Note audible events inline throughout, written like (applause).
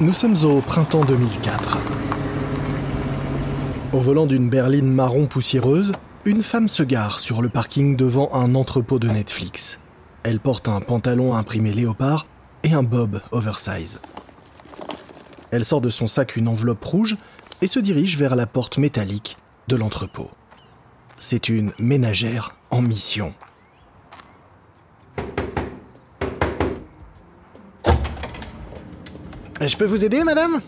Nous sommes au printemps 2004. Au volant d'une berline marron poussiéreuse, une femme se gare sur le parking devant un entrepôt de Netflix. Elle porte un pantalon imprimé léopard et un bob oversize. Elle sort de son sac une enveloppe rouge et se dirige vers la porte métallique de l'entrepôt. C'est une ménagère en mission. Je peux vous aider, madame?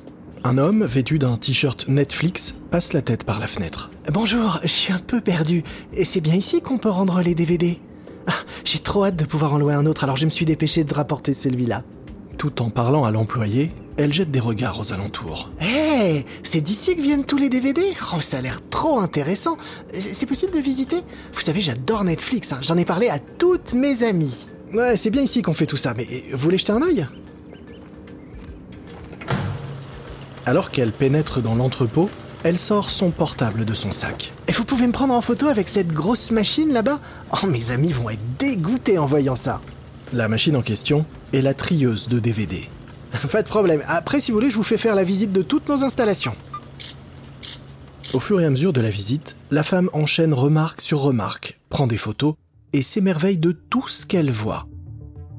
Un homme, vêtu d'un t-shirt Netflix, passe la tête par la fenêtre. Bonjour, je suis un peu perdu. Et c'est bien ici qu'on peut rendre les DVD ah, J'ai trop hâte de pouvoir en louer un autre, alors je me suis dépêché de rapporter celui-là. Tout en parlant à l'employé, elle jette des regards aux alentours. Hé, c'est d'ici que viennent tous les DVD Oh, ça a l'air trop intéressant. C'est possible de visiter? Vous savez, j'adore Netflix, hein. j'en ai parlé à toutes mes amies. Ouais, c'est bien ici qu'on fait tout ça, mais vous voulez jeter un œil? Alors qu'elle pénètre dans l'entrepôt, elle sort son portable de son sac. Et vous pouvez me prendre en photo avec cette grosse machine là-bas? Oh, mes amis vont être dégoûtés en voyant ça. La machine en question est la trieuse de DVD. (laughs) Pas de problème. Après, si vous voulez, je vous fais faire la visite de toutes nos installations. Au fur et à mesure de la visite, la femme enchaîne remarque sur remarque, prend des photos et s'émerveille de tout ce qu'elle voit.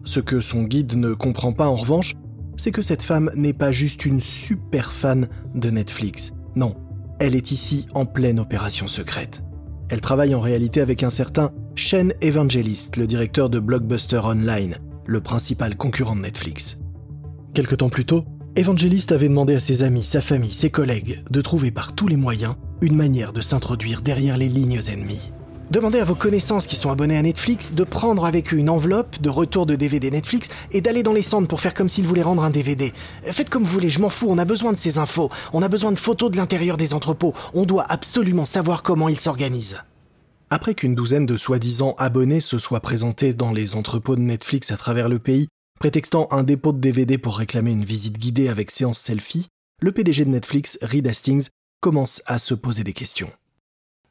Ce que son guide ne comprend pas en revanche, c'est que cette femme n'est pas juste une super fan de Netflix. Non, elle est ici en pleine opération secrète. Elle travaille en réalité avec un certain Shane Evangelist, le directeur de Blockbuster Online, le principal concurrent de Netflix. Quelque temps plus tôt, Evangelist avait demandé à ses amis, sa famille, ses collègues de trouver par tous les moyens une manière de s'introduire derrière les lignes ennemies. Demandez à vos connaissances qui sont abonnés à Netflix de prendre avec eux une enveloppe de retour de DVD Netflix et d'aller dans les centres pour faire comme s'ils voulaient rendre un DVD. Faites comme vous voulez, je m'en fous, on a besoin de ces infos. On a besoin de photos de l'intérieur des entrepôts. On doit absolument savoir comment ils s'organisent. Après qu'une douzaine de soi-disant abonnés se soient présentés dans les entrepôts de Netflix à travers le pays, prétextant un dépôt de DVD pour réclamer une visite guidée avec séance selfie, le PDG de Netflix, Reed Hastings, commence à se poser des questions.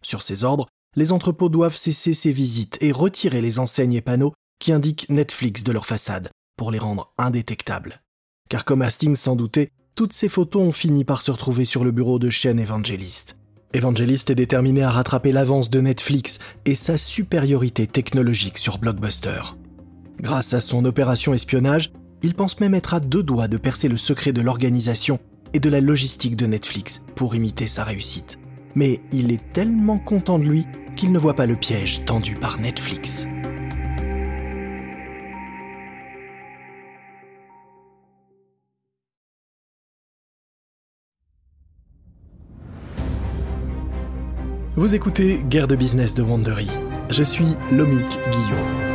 Sur ses ordres, les entrepôts doivent cesser ces visites et retirer les enseignes et panneaux qui indiquent Netflix de leur façade pour les rendre indétectables. Car comme Hastings s'en doutait, toutes ces photos ont fini par se retrouver sur le bureau de chaîne Evangelist. Evangelist est déterminé à rattraper l'avance de Netflix et sa supériorité technologique sur Blockbuster. Grâce à son opération espionnage, il pense même être à deux doigts de percer le secret de l'organisation et de la logistique de Netflix pour imiter sa réussite. Mais il est tellement content de lui qu'il ne voit pas le piège tendu par Netflix. Vous écoutez Guerre de business de Wandery. Je suis Lomic Guillaume.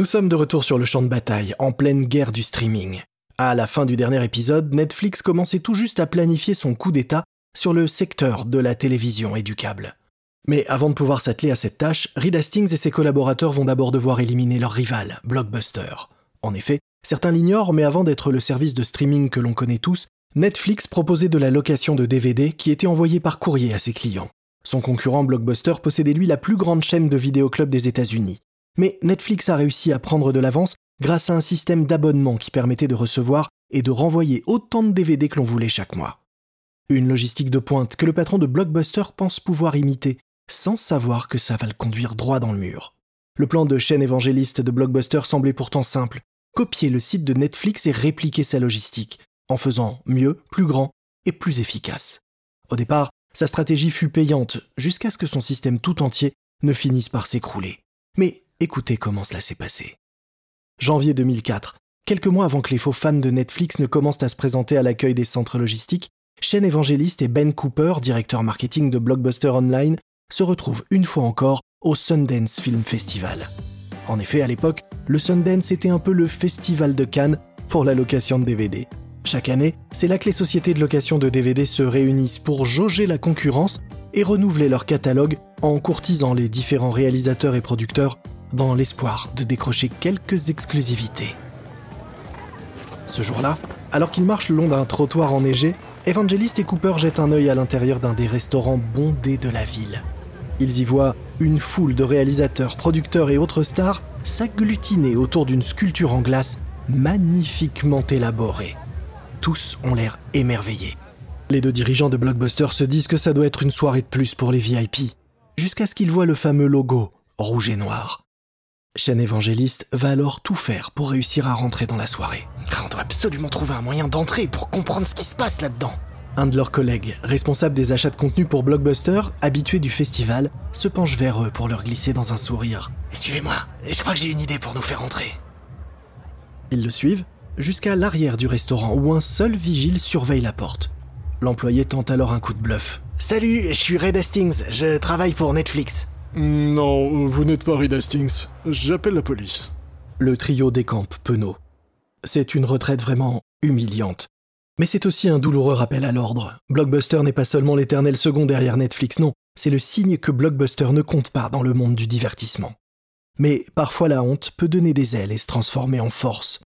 Nous sommes de retour sur le champ de bataille, en pleine guerre du streaming. À la fin du dernier épisode, Netflix commençait tout juste à planifier son coup d'État sur le secteur de la télévision et du câble. Mais avant de pouvoir s'atteler à cette tâche, Reed Hastings et ses collaborateurs vont d'abord devoir éliminer leur rival, Blockbuster. En effet, certains l'ignorent, mais avant d'être le service de streaming que l'on connaît tous, Netflix proposait de la location de DVD qui était envoyée par courrier à ses clients. Son concurrent Blockbuster possédait lui la plus grande chaîne de vidéoclubs des États-Unis. Mais Netflix a réussi à prendre de l'avance grâce à un système d'abonnement qui permettait de recevoir et de renvoyer autant de DVD que l'on voulait chaque mois. Une logistique de pointe que le patron de Blockbuster pense pouvoir imiter, sans savoir que ça va le conduire droit dans le mur. Le plan de chaîne évangéliste de Blockbuster semblait pourtant simple copier le site de Netflix et répliquer sa logistique, en faisant mieux, plus grand et plus efficace. Au départ, sa stratégie fut payante, jusqu'à ce que son système tout entier ne finisse par s'écrouler. Mais Écoutez comment cela s'est passé. Janvier 2004, quelques mois avant que les faux fans de Netflix ne commencent à se présenter à l'accueil des centres logistiques, Shane Evangelist et Ben Cooper, directeur marketing de Blockbuster Online, se retrouvent une fois encore au Sundance Film Festival. En effet, à l'époque, le Sundance était un peu le festival de Cannes pour la location de DVD. Chaque année, c'est là que les sociétés de location de DVD se réunissent pour jauger la concurrence et renouveler leur catalogue en courtisant les différents réalisateurs et producteurs dans l'espoir de décrocher quelques exclusivités. Ce jour-là, alors qu'ils marchent le long d'un trottoir enneigé, Evangelist et Cooper jettent un œil à l'intérieur d'un des restaurants bondés de la ville. Ils y voient une foule de réalisateurs, producteurs et autres stars s'agglutiner autour d'une sculpture en glace magnifiquement élaborée. Tous ont l'air émerveillés. Les deux dirigeants de Blockbuster se disent que ça doit être une soirée de plus pour les VIP, jusqu'à ce qu'ils voient le fameux logo rouge et noir. Chaîne Évangéliste va alors tout faire pour réussir à rentrer dans la soirée. On doit absolument trouver un moyen d'entrer pour comprendre ce qui se passe là-dedans. Un de leurs collègues, responsable des achats de contenu pour Blockbuster, habitué du festival, se penche vers eux pour leur glisser dans un sourire. Suivez-moi, je crois que j'ai une idée pour nous faire entrer. Ils le suivent jusqu'à l'arrière du restaurant où un seul vigile surveille la porte. L'employé tente alors un coup de bluff. Salut, je suis Red Hastings, je travaille pour Netflix. Non, vous n'êtes pas Red Hastings. J'appelle la police. Le trio décampe, penaud. C'est une retraite vraiment humiliante. Mais c'est aussi un douloureux rappel à l'ordre. Blockbuster n'est pas seulement l'éternel second derrière Netflix, non, c'est le signe que Blockbuster ne compte pas dans le monde du divertissement. Mais parfois la honte peut donner des ailes et se transformer en force.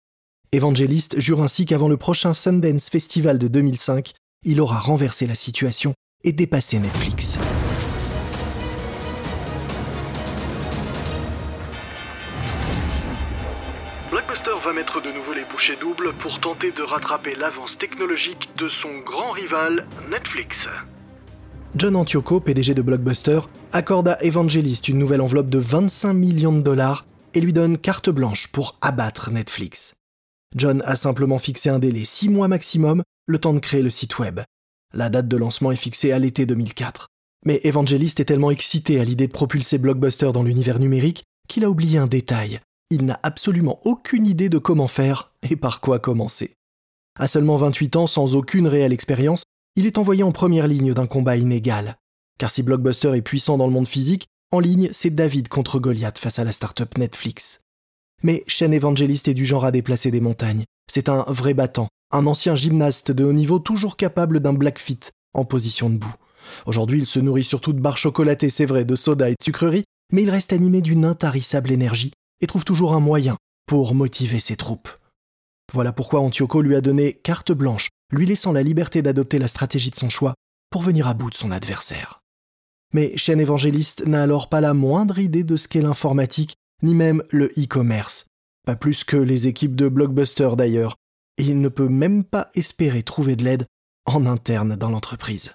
Evangelist jure ainsi qu'avant le prochain Sundance Festival de 2005, il aura renversé la situation et dépassé Netflix. Va mettre de nouveau les bouchées doubles pour tenter de rattraper l'avance technologique de son grand rival Netflix. John Antioco, PDG de Blockbuster, accorde à Evangelist une nouvelle enveloppe de 25 millions de dollars et lui donne carte blanche pour abattre Netflix. John a simplement fixé un délai 6 mois maximum, le temps de créer le site web. La date de lancement est fixée à l'été 2004. Mais Evangelist est tellement excité à l'idée de propulser Blockbuster dans l'univers numérique qu'il a oublié un détail. Il n'a absolument aucune idée de comment faire et par quoi commencer. À seulement 28 ans, sans aucune réelle expérience, il est envoyé en première ligne d'un combat inégal. Car si Blockbuster est puissant dans le monde physique, en ligne, c'est David contre Goliath face à la start-up Netflix. Mais Shane Evangelist est du genre à déplacer des montagnes. C'est un vrai battant, un ancien gymnaste de haut niveau toujours capable d'un black fit en position debout. Aujourd'hui, il se nourrit surtout de barres chocolatées, c'est vrai, de soda et de sucreries, mais il reste animé d'une intarissable énergie et trouve toujours un moyen pour motiver ses troupes. Voilà pourquoi Antioco lui a donné carte blanche, lui laissant la liberté d'adopter la stratégie de son choix pour venir à bout de son adversaire. Mais Shane Évangéliste n'a alors pas la moindre idée de ce qu'est l'informatique, ni même le e-commerce. Pas plus que les équipes de Blockbuster d'ailleurs, et il ne peut même pas espérer trouver de l'aide en interne dans l'entreprise.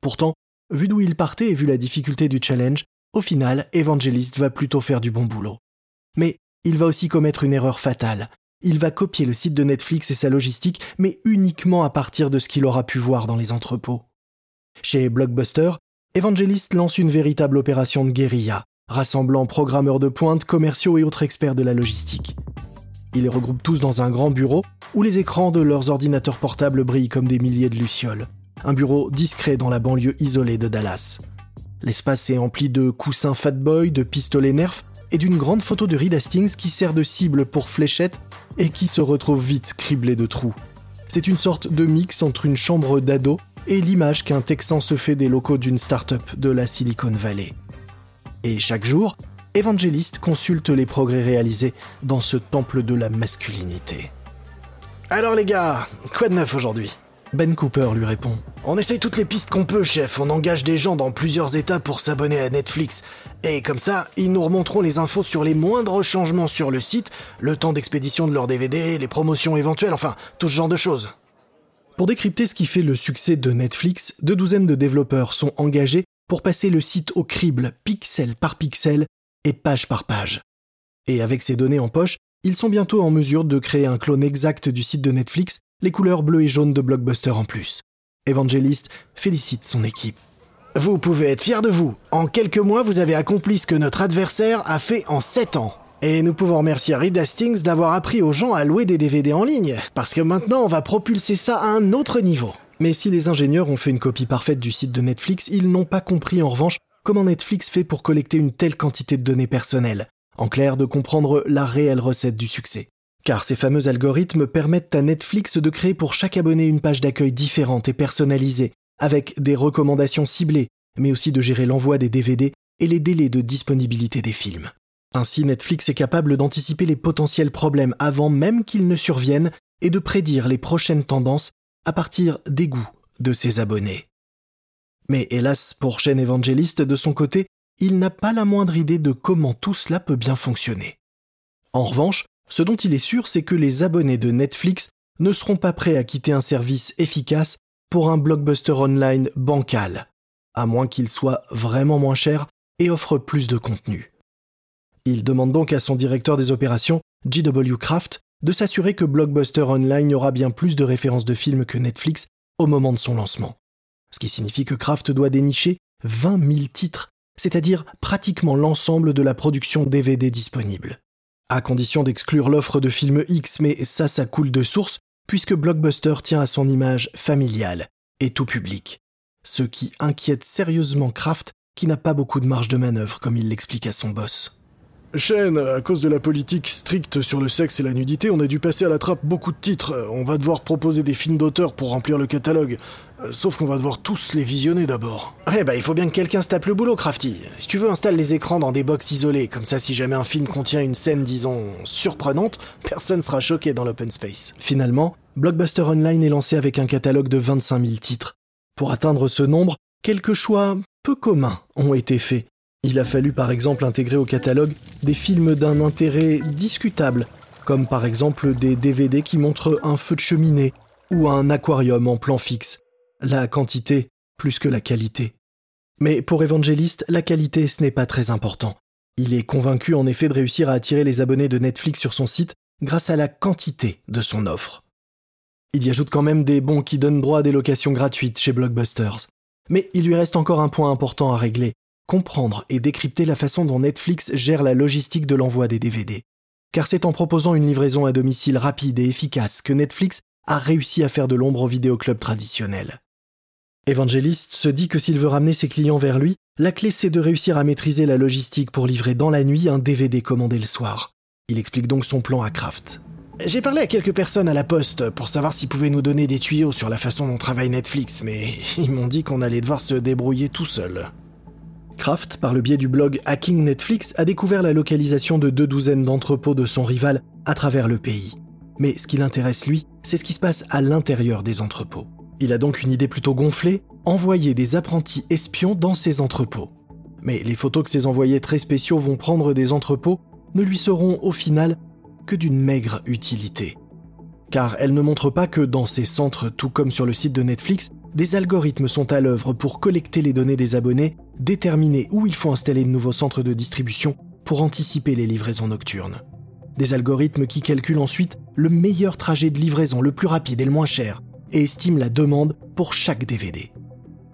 Pourtant, vu d'où il partait et vu la difficulté du challenge, au final, Evangelist va plutôt faire du bon boulot. Mais il va aussi commettre une erreur fatale. Il va copier le site de Netflix et sa logistique, mais uniquement à partir de ce qu'il aura pu voir dans les entrepôts. Chez Blockbuster, Evangelist lance une véritable opération de guérilla, rassemblant programmeurs de pointe, commerciaux et autres experts de la logistique. Il les regroupe tous dans un grand bureau où les écrans de leurs ordinateurs portables brillent comme des milliers de lucioles. Un bureau discret dans la banlieue isolée de Dallas. L'espace est empli de coussins Fatboy, de pistolets Nerf et d'une grande photo de Reed Hastings qui sert de cible pour fléchettes et qui se retrouve vite criblée de trous. C'est une sorte de mix entre une chambre d'ado et l'image qu'un Texan se fait des locaux d'une start-up de la Silicon Valley. Et chaque jour, Evangelist consulte les progrès réalisés dans ce temple de la masculinité. Alors les gars, quoi de neuf aujourd'hui? Ben Cooper lui répond. On essaye toutes les pistes qu'on peut, chef. On engage des gens dans plusieurs états pour s'abonner à Netflix. Et comme ça, ils nous remonteront les infos sur les moindres changements sur le site, le temps d'expédition de leurs DVD, les promotions éventuelles, enfin, tout ce genre de choses. Pour décrypter ce qui fait le succès de Netflix, deux douzaines de développeurs sont engagés pour passer le site au crible, pixel par pixel et page par page. Et avec ces données en poche, ils sont bientôt en mesure de créer un clone exact du site de Netflix, les couleurs bleues et jaunes de Blockbuster en plus. Evangelist félicite son équipe. Vous pouvez être fiers de vous. En quelques mois, vous avez accompli ce que notre adversaire a fait en 7 ans. Et nous pouvons remercier Reed Hastings d'avoir appris aux gens à louer des DVD en ligne, parce que maintenant on va propulser ça à un autre niveau. Mais si les ingénieurs ont fait une copie parfaite du site de Netflix, ils n'ont pas compris en revanche comment Netflix fait pour collecter une telle quantité de données personnelles. En clair, de comprendre la réelle recette du succès. Car ces fameux algorithmes permettent à Netflix de créer pour chaque abonné une page d'accueil différente et personnalisée, avec des recommandations ciblées, mais aussi de gérer l'envoi des DVD et les délais de disponibilité des films. Ainsi, Netflix est capable d'anticiper les potentiels problèmes avant même qu'ils ne surviennent et de prédire les prochaines tendances à partir des goûts de ses abonnés. Mais hélas, pour Shane Evangelist, de son côté, il n'a pas la moindre idée de comment tout cela peut bien fonctionner. En revanche, ce dont il est sûr, c'est que les abonnés de Netflix ne seront pas prêts à quitter un service efficace pour un blockbuster online bancal, à moins qu'il soit vraiment moins cher et offre plus de contenu. Il demande donc à son directeur des opérations, G.W. Kraft, de s'assurer que Blockbuster Online aura bien plus de références de films que Netflix au moment de son lancement. Ce qui signifie que Kraft doit dénicher 20 000 titres, c'est-à-dire pratiquement l'ensemble de la production DVD disponible. À condition d'exclure l'offre de films X, mais ça, ça coule de source, puisque Blockbuster tient à son image familiale et tout public. Ce qui inquiète sérieusement Kraft, qui n'a pas beaucoup de marge de manœuvre, comme il l'explique à son boss. Shane, à cause de la politique stricte sur le sexe et la nudité, on a dû passer à la trappe beaucoup de titres. On va devoir proposer des films d'auteur pour remplir le catalogue. Euh, sauf qu'on va devoir tous les visionner d'abord. Ouais, bah il faut bien que quelqu'un se tape le boulot, Crafty. Si tu veux, installe les écrans dans des box isolées. Comme ça, si jamais un film contient une scène, disons, surprenante, personne sera choqué dans l'open space. Finalement, Blockbuster Online est lancé avec un catalogue de 25 000 titres. Pour atteindre ce nombre, quelques choix peu communs ont été faits. Il a fallu par exemple intégrer au catalogue des films d'un intérêt discutable, comme par exemple des DVD qui montrent un feu de cheminée ou un aquarium en plan fixe. La quantité plus que la qualité. Mais pour Evangelist, la qualité ce n'est pas très important. Il est convaincu en effet de réussir à attirer les abonnés de Netflix sur son site grâce à la quantité de son offre. Il y ajoute quand même des bons qui donnent droit à des locations gratuites chez Blockbusters. Mais il lui reste encore un point important à régler, comprendre et décrypter la façon dont Netflix gère la logistique de l'envoi des DVD. Car c'est en proposant une livraison à domicile rapide et efficace que Netflix a réussi à faire de l'ombre au vidéoclub traditionnel. Evangelist se dit que s'il veut ramener ses clients vers lui, la clé c'est de réussir à maîtriser la logistique pour livrer dans la nuit un DVD commandé le soir. Il explique donc son plan à Kraft. J'ai parlé à quelques personnes à la poste pour savoir s'ils pouvaient nous donner des tuyaux sur la façon dont travaille Netflix, mais (laughs) ils m'ont dit qu'on allait devoir se débrouiller tout seul. Kraft, par le biais du blog Hacking Netflix, a découvert la localisation de deux douzaines d'entrepôts de son rival à travers le pays. Mais ce qui l'intéresse lui, c'est ce qui se passe à l'intérieur des entrepôts. Il a donc une idée plutôt gonflée, envoyer des apprentis espions dans ces entrepôts. Mais les photos que ces envoyés très spéciaux vont prendre des entrepôts ne lui seront au final que d'une maigre utilité. Car elles ne montrent pas que dans ces centres, tout comme sur le site de Netflix, des algorithmes sont à l'œuvre pour collecter les données des abonnés, déterminer où il faut installer de nouveaux centres de distribution pour anticiper les livraisons nocturnes. Des algorithmes qui calculent ensuite le meilleur trajet de livraison, le plus rapide et le moins cher, et estiment la demande pour chaque DVD.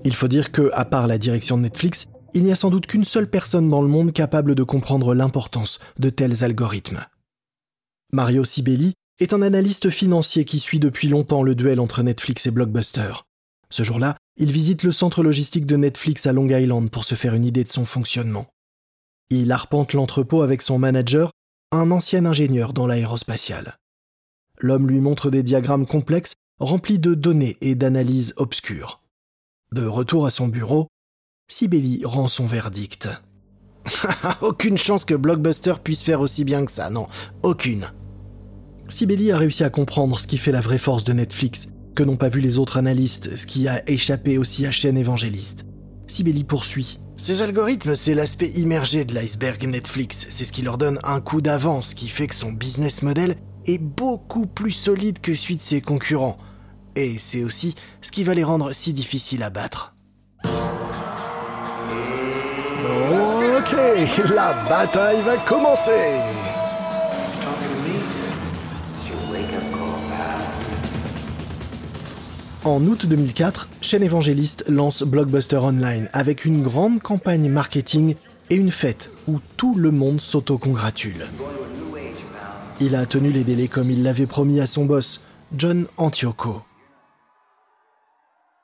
Il faut dire que, à part la direction de Netflix, il n'y a sans doute qu'une seule personne dans le monde capable de comprendre l'importance de tels algorithmes. Mario Sibeli est un analyste financier qui suit depuis longtemps le duel entre Netflix et Blockbuster. Ce jour-là, il visite le centre logistique de Netflix à Long Island pour se faire une idée de son fonctionnement. Il arpente l'entrepôt avec son manager, un ancien ingénieur dans l'aérospatiale. L'homme lui montre des diagrammes complexes remplis de données et d'analyses obscures. De retour à son bureau, Sibeli rend son verdict. (laughs) aucune chance que Blockbuster puisse faire aussi bien que ça, non, aucune. Sibeli a réussi à comprendre ce qui fait la vraie force de Netflix que n'ont pas vu les autres analystes, ce qui a échappé aussi à chaîne évangéliste. Sibeli poursuit. Ces algorithmes, c'est l'aspect immergé de l'iceberg Netflix. C'est ce qui leur donne un coup d'avance, qui fait que son business model est beaucoup plus solide que celui de ses concurrents. Et c'est aussi ce qui va les rendre si difficiles à battre. Ok, la bataille va commencer En août 2004, chaîne évangéliste lance Blockbuster Online avec une grande campagne marketing et une fête où tout le monde s'auto-congratule. Il a tenu les délais comme il l'avait promis à son boss, John Antioco.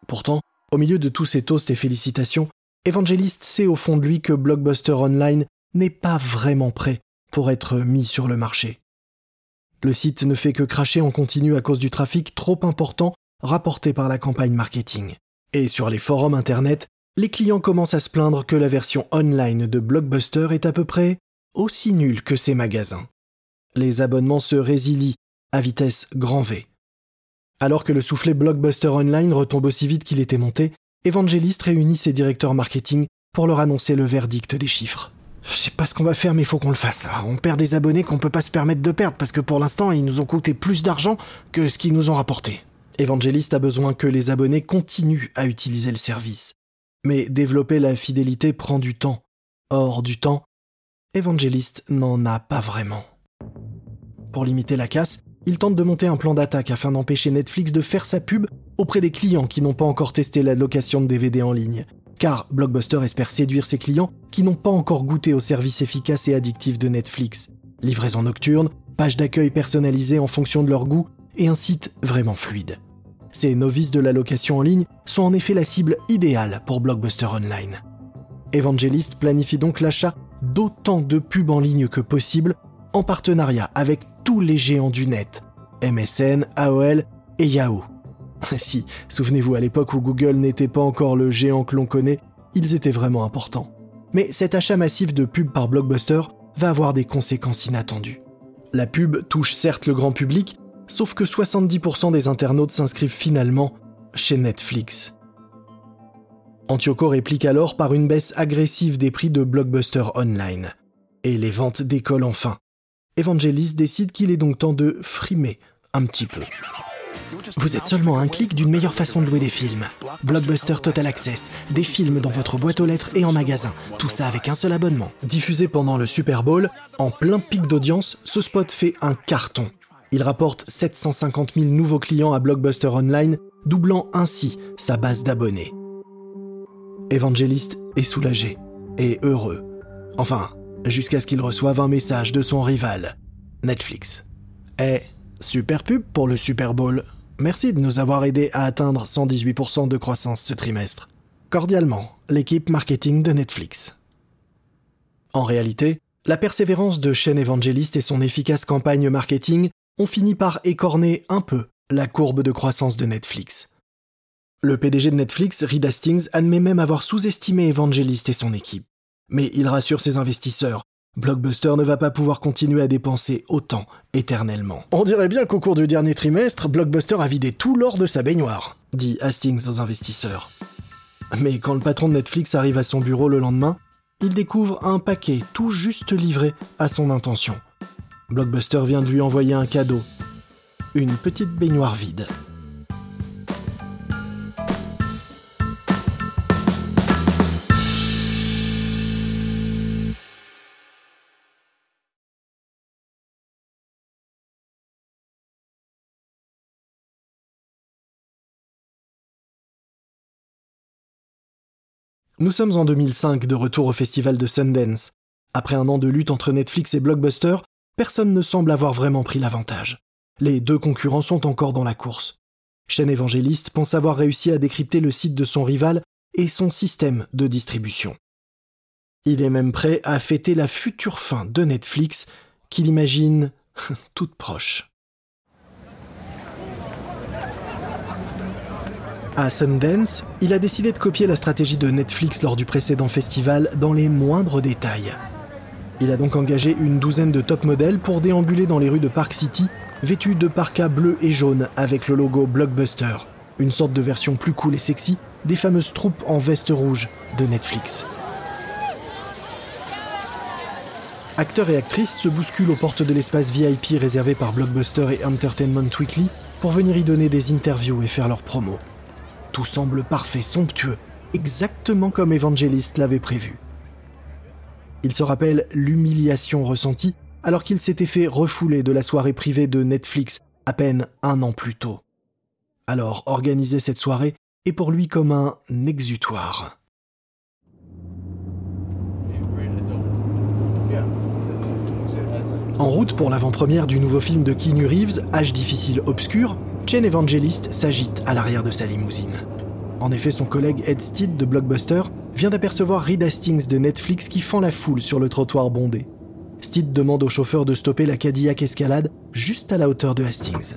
Pourtant, au milieu de tous ces toasts et félicitations, Evangelist sait au fond de lui que Blockbuster Online n'est pas vraiment prêt pour être mis sur le marché. Le site ne fait que cracher en continu à cause du trafic trop important rapporté par la campagne marketing. Et sur les forums internet, les clients commencent à se plaindre que la version online de Blockbuster est à peu près aussi nulle que ses magasins. Les abonnements se résilient à vitesse grand V. Alors que le soufflet Blockbuster Online retombe aussi vite qu'il était monté, Evangelist réunit ses directeurs marketing pour leur annoncer le verdict des chiffres. Je sais pas ce qu'on va faire, mais il faut qu'on le fasse. On perd des abonnés qu'on peut pas se permettre de perdre parce que pour l'instant, ils nous ont coûté plus d'argent que ce qu'ils nous ont rapporté. Evangelist a besoin que les abonnés continuent à utiliser le service. Mais développer la fidélité prend du temps. Or, du temps, Evangelist n'en a pas vraiment. Pour limiter la casse, il tente de monter un plan d'attaque afin d'empêcher Netflix de faire sa pub auprès des clients qui n'ont pas encore testé la location de DVD en ligne. Car Blockbuster espère séduire ses clients qui n'ont pas encore goûté au service efficace et addictif de Netflix. Livraison nocturne, page d'accueil personnalisée en fonction de leur goût et un site vraiment fluide. Ces novices de la location en ligne sont en effet la cible idéale pour Blockbuster Online. Evangelist planifie donc l'achat d'autant de pubs en ligne que possible en partenariat avec tous les géants du net, MSN, AOL et Yahoo. (laughs) si, souvenez-vous, à l'époque où Google n'était pas encore le géant que l'on connaît, ils étaient vraiment importants. Mais cet achat massif de pubs par Blockbuster va avoir des conséquences inattendues. La pub touche certes le grand public, sauf que 70% des internautes s'inscrivent finalement chez Netflix. Antioco réplique alors par une baisse agressive des prix de Blockbuster Online. Et les ventes décollent enfin. Evangelist décide qu'il est donc temps de frimer un petit peu. Vous êtes seulement un clic d'une meilleure façon de louer des films. Blockbuster Total Access, des films dans votre boîte aux lettres et en magasin, tout ça avec un seul abonnement. Diffusé pendant le Super Bowl, en plein pic d'audience, ce spot fait un carton. Il rapporte 750 000 nouveaux clients à Blockbuster Online, doublant ainsi sa base d'abonnés. Evangelist est soulagé et heureux. Enfin, jusqu'à ce qu'il reçoive un message de son rival, Netflix. Eh, super pub pour le Super Bowl. Merci de nous avoir aidé à atteindre 118% de croissance ce trimestre. Cordialement, l'équipe marketing de Netflix. En réalité, la persévérance de Shane Evangelist et son efficace campagne marketing ont fini par écorner un peu la courbe de croissance de Netflix. Le PDG de Netflix, Reed Hastings, admet même avoir sous-estimé Evangelist et son équipe. Mais il rassure ses investisseurs. Blockbuster ne va pas pouvoir continuer à dépenser autant éternellement. On dirait bien qu'au cours du dernier trimestre, Blockbuster a vidé tout l'or de sa baignoire, dit Hastings aux investisseurs. Mais quand le patron de Netflix arrive à son bureau le lendemain, il découvre un paquet tout juste livré à son intention. Blockbuster vient de lui envoyer un cadeau. Une petite baignoire vide. Nous sommes en 2005 de retour au festival de Sundance. Après un an de lutte entre Netflix et Blockbuster, personne ne semble avoir vraiment pris l'avantage. Les deux concurrents sont encore dans la course. Chaîne Évangéliste pense avoir réussi à décrypter le site de son rival et son système de distribution. Il est même prêt à fêter la future fin de Netflix qu'il imagine (laughs) toute proche. À Sundance, il a décidé de copier la stratégie de Netflix lors du précédent festival dans les moindres détails. Il a donc engagé une douzaine de top modèles pour déambuler dans les rues de Park City, vêtus de parkas bleus et jaunes avec le logo Blockbuster, une sorte de version plus cool et sexy des fameuses troupes en veste rouge de Netflix. Acteurs et actrices se bousculent aux portes de l'espace VIP réservé par Blockbuster et Entertainment Weekly pour venir y donner des interviews et faire leurs promos. Tout semble parfait, somptueux, exactement comme Evangelist l'avait prévu. Il se rappelle l'humiliation ressentie alors qu'il s'était fait refouler de la soirée privée de Netflix à peine un an plus tôt. Alors organiser cette soirée est pour lui comme un exutoire. En route pour l'avant-première du nouveau film de Keanu Reeves, Âge difficile obscur, Chen Evangelist s'agite à l'arrière de sa limousine. En effet, son collègue Ed Steed de Blockbuster vient d'apercevoir Reed Hastings de Netflix qui fend la foule sur le trottoir bondé. Steed demande au chauffeur de stopper la Cadillac Escalade juste à la hauteur de Hastings.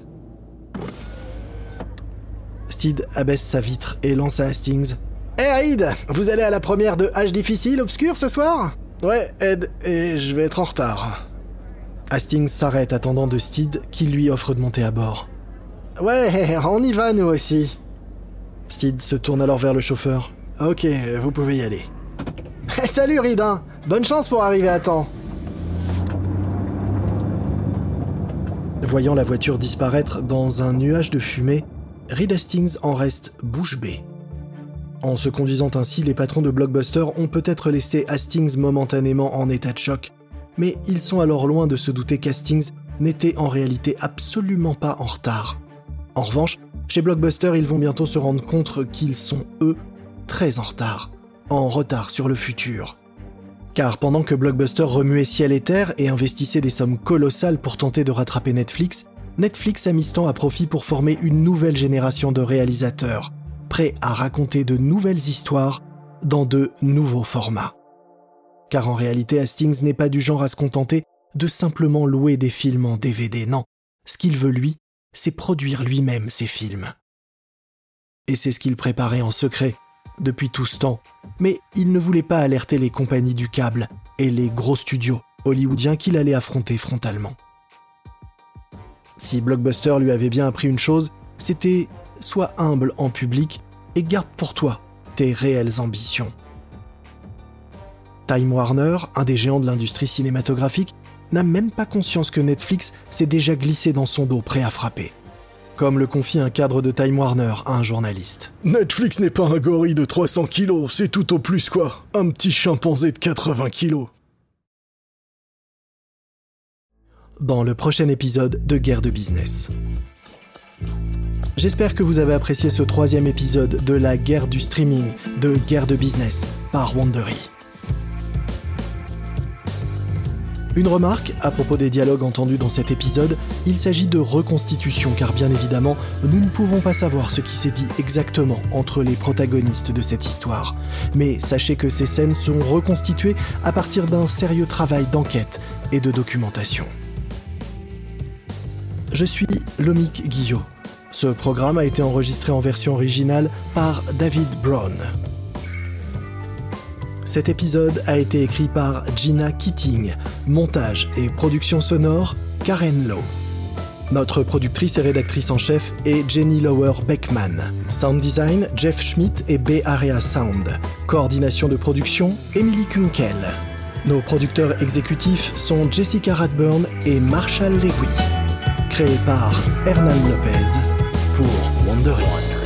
Steed abaisse sa vitre et lance à Hastings Hé hey Reed, vous allez à la première de H difficile obscur ce soir? Ouais, Ed, et je vais être en retard. Hastings s'arrête attendant de Steed qui lui offre de monter à bord. Ouais, on y va nous aussi. Steed se tourne alors vers le chauffeur. Ok, vous pouvez y aller. (laughs) Salut Ridin Bonne chance pour arriver à temps Voyant la voiture disparaître dans un nuage de fumée, Reed Hastings en reste bouche bée. En se conduisant ainsi, les patrons de Blockbuster ont peut-être laissé Hastings momentanément en état de choc, mais ils sont alors loin de se douter qu'Hastings n'était en réalité absolument pas en retard. En revanche, chez Blockbuster, ils vont bientôt se rendre compte qu'ils sont, eux, très en retard, en retard sur le futur. Car pendant que Blockbuster remuait ciel et terre et investissait des sommes colossales pour tenter de rattraper Netflix, Netflix a mis ce à profit pour former une nouvelle génération de réalisateurs, prêts à raconter de nouvelles histoires dans de nouveaux formats. Car en réalité, Hastings n'est pas du genre à se contenter de simplement louer des films en DVD, non. Ce qu'il veut, lui, c'est produire lui-même ses films. Et c'est ce qu'il préparait en secret, depuis tout ce temps, mais il ne voulait pas alerter les compagnies du câble et les gros studios hollywoodiens qu'il allait affronter frontalement. Si Blockbuster lui avait bien appris une chose, c'était sois humble en public et garde pour toi tes réelles ambitions. Time Warner, un des géants de l'industrie cinématographique, n'a même pas conscience que Netflix s'est déjà glissé dans son dos prêt à frapper. Comme le confie un cadre de Time Warner à un journaliste. Netflix n'est pas un gorille de 300 kilos, c'est tout au plus quoi. Un petit chimpanzé de 80 kilos. Dans le prochain épisode de Guerre de Business. J'espère que vous avez apprécié ce troisième épisode de la guerre du streaming de Guerre de Business par Wandery. Une remarque à propos des dialogues entendus dans cet épisode, il s'agit de reconstitution car bien évidemment, nous ne pouvons pas savoir ce qui s'est dit exactement entre les protagonistes de cette histoire. Mais sachez que ces scènes sont reconstituées à partir d'un sérieux travail d'enquête et de documentation. Je suis Lomik Guillot. Ce programme a été enregistré en version originale par David Brown. Cet épisode a été écrit par Gina Keating, montage et production sonore Karen Lowe. Notre productrice et rédactrice en chef est Jenny Lower Beckman. Sound design, Jeff Schmidt et B Area Sound. Coordination de production, Emily Kunkel. Nos producteurs exécutifs sont Jessica Radburn et Marshall Lewy. Créé par Hernan Lopez pour Wondering.